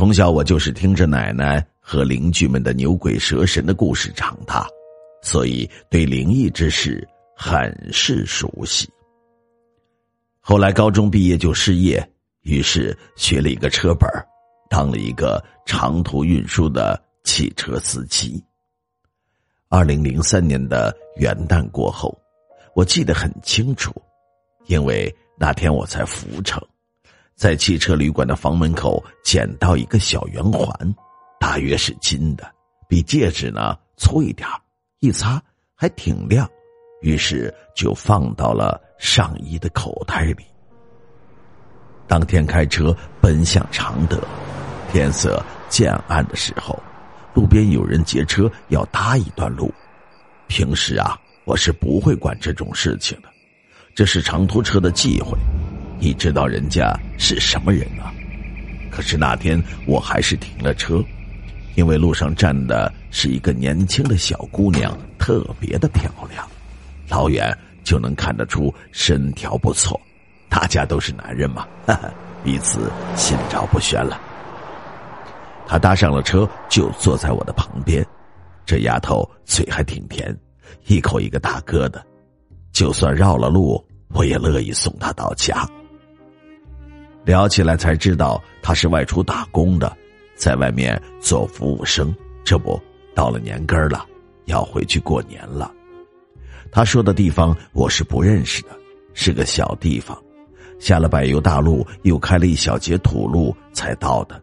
从小我就是听着奶奶和邻居们的牛鬼蛇神的故事长大，所以对灵异之事很是熟悉。后来高中毕业就失业，于是学了一个车本当了一个长途运输的汽车司机。二零零三年的元旦过后，我记得很清楚，因为那天我在福城。在汽车旅馆的房门口捡到一个小圆环，大约是金的，比戒指呢粗一点一擦还挺亮，于是就放到了上衣的口袋里。当天开车奔向常德，天色渐暗的时候，路边有人劫车要搭一段路。平时啊，我是不会管这种事情的，这是长途车的忌讳。你知道人家是什么人啊？可是那天我还是停了车，因为路上站的是一个年轻的小姑娘，特别的漂亮，老远就能看得出身条不错。大家都是男人嘛，哈哈，彼此心照不宣了。她搭上了车，就坐在我的旁边。这丫头嘴还挺甜，一口一个大哥的，就算绕了路，我也乐意送她到家。聊起来才知道，他是外出打工的，在外面做服务生。这不到了年根儿了，要回去过年了。他说的地方我是不认识的，是个小地方，下了柏油大路，又开了一小截土路才到的。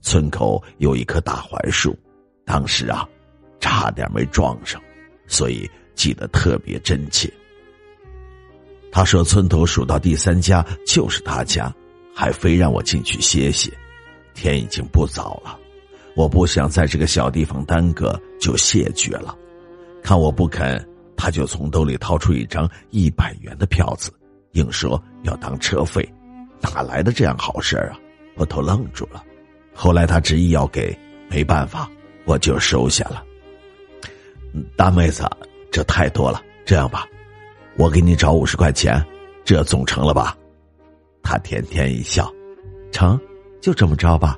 村口有一棵大槐树，当时啊，差点没撞上，所以记得特别真切。他说村头数到第三家就是他家。还非让我进去歇歇，天已经不早了，我不想在这个小地方耽搁，就谢绝了。看我不肯，他就从兜里掏出一张一百元的票子，硬说要当车费，哪来的这样好事啊？我都愣住了。后来他执意要给，没办法，我就收下了。大妹子，这太多了，这样吧，我给你找五十块钱，这总成了吧？他甜甜一笑，成，就这么着吧，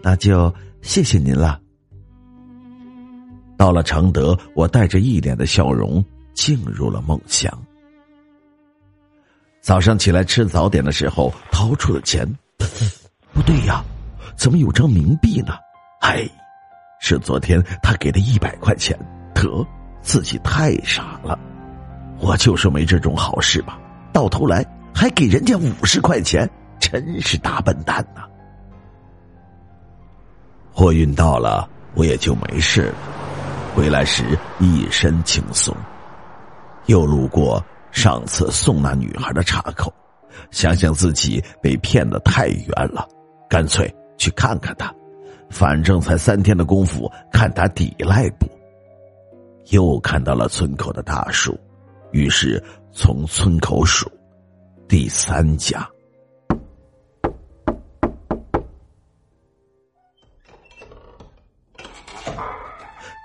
那就谢谢您了。到了承德，我带着一脸的笑容进入了梦乡。早上起来吃早点的时候，掏出了钱，不对呀，怎么有张冥币呢？哎，是昨天他给的一百块钱。得，自己太傻了，我就说没这种好事吧，到头来。还给人家五十块钱，真是大笨蛋呐！货运到了，我也就没事了。回来时一身轻松，又路过上次送那女孩的岔口，想想自己被骗的太冤了，干脆去看看她。反正才三天的功夫，看他抵赖不。又看到了村口的大树，于是从村口数。第三家，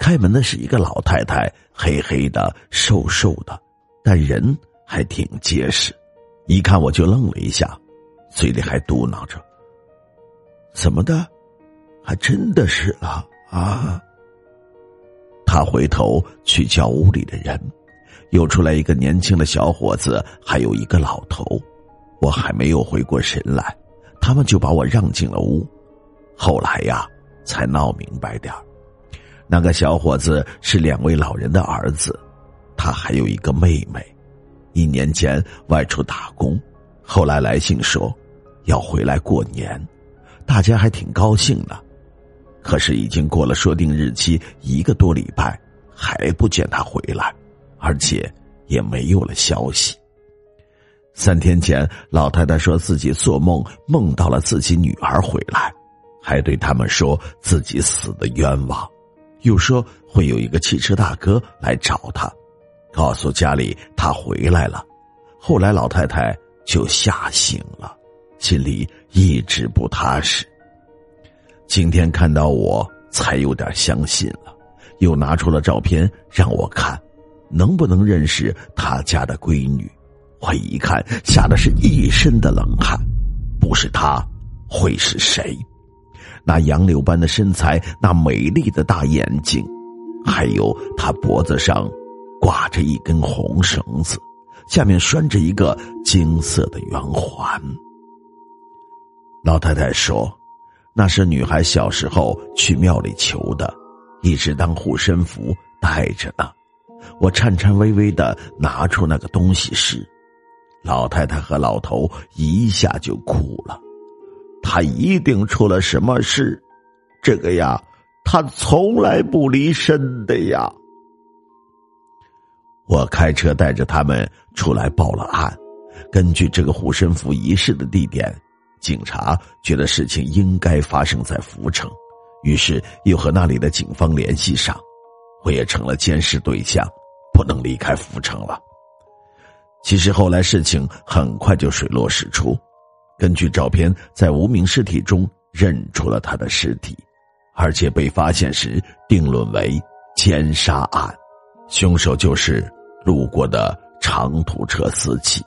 开门的是一个老太太，黑黑的、瘦瘦的，但人还挺结实。一看我就愣了一下，嘴里还嘟囔着：“怎么的？还真的是了啊！”他回头去叫屋里的人。又出来一个年轻的小伙子，还有一个老头，我还没有回过神来，他们就把我让进了屋。后来呀，才闹明白点那个小伙子是两位老人的儿子，他还有一个妹妹，一年前外出打工，后来来信说要回来过年，大家还挺高兴的。可是已经过了说定日期一个多礼拜，还不见他回来。而且也没有了消息。三天前，老太太说自己做梦梦到了自己女儿回来，还对他们说自己死的冤枉，又说会有一个汽车大哥来找他，告诉家里他回来了。后来老太太就吓醒了，心里一直不踏实。今天看到我才有点相信了，又拿出了照片让我看，能不能认识他家的闺女？我一看，吓得是一身的冷汗。不是他，会是谁？那杨柳般的身材，那美丽的大眼睛，还有他脖子上挂着一根红绳子，下面拴着一个金色的圆环。老太太说：“那是女孩小时候去庙里求的，一直当护身符带着呢。”我颤颤巍巍的拿出那个东西时。老太太和老头一下就哭了，他一定出了什么事，这个呀，他从来不离身的呀。我开车带着他们出来报了案，根据这个护身符仪式的地点，警察觉得事情应该发生在福城，于是又和那里的警方联系上，我也成了监视对象，不能离开福城了。其实后来事情很快就水落石出，根据照片在无名尸体中认出了他的尸体，而且被发现时定论为奸杀案，凶手就是路过的长途车司机，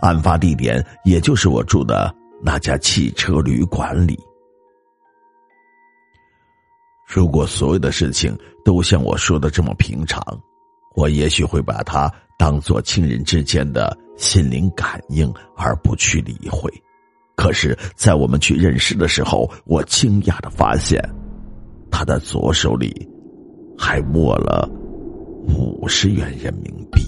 案发地点也就是我住的那家汽车旅馆里。如果所有的事情都像我说的这么平常，我也许会把他。当做亲人之间的心灵感应，而不去理会。可是，在我们去认识的时候，我惊讶的发现，他的左手里还握了五十元人民币。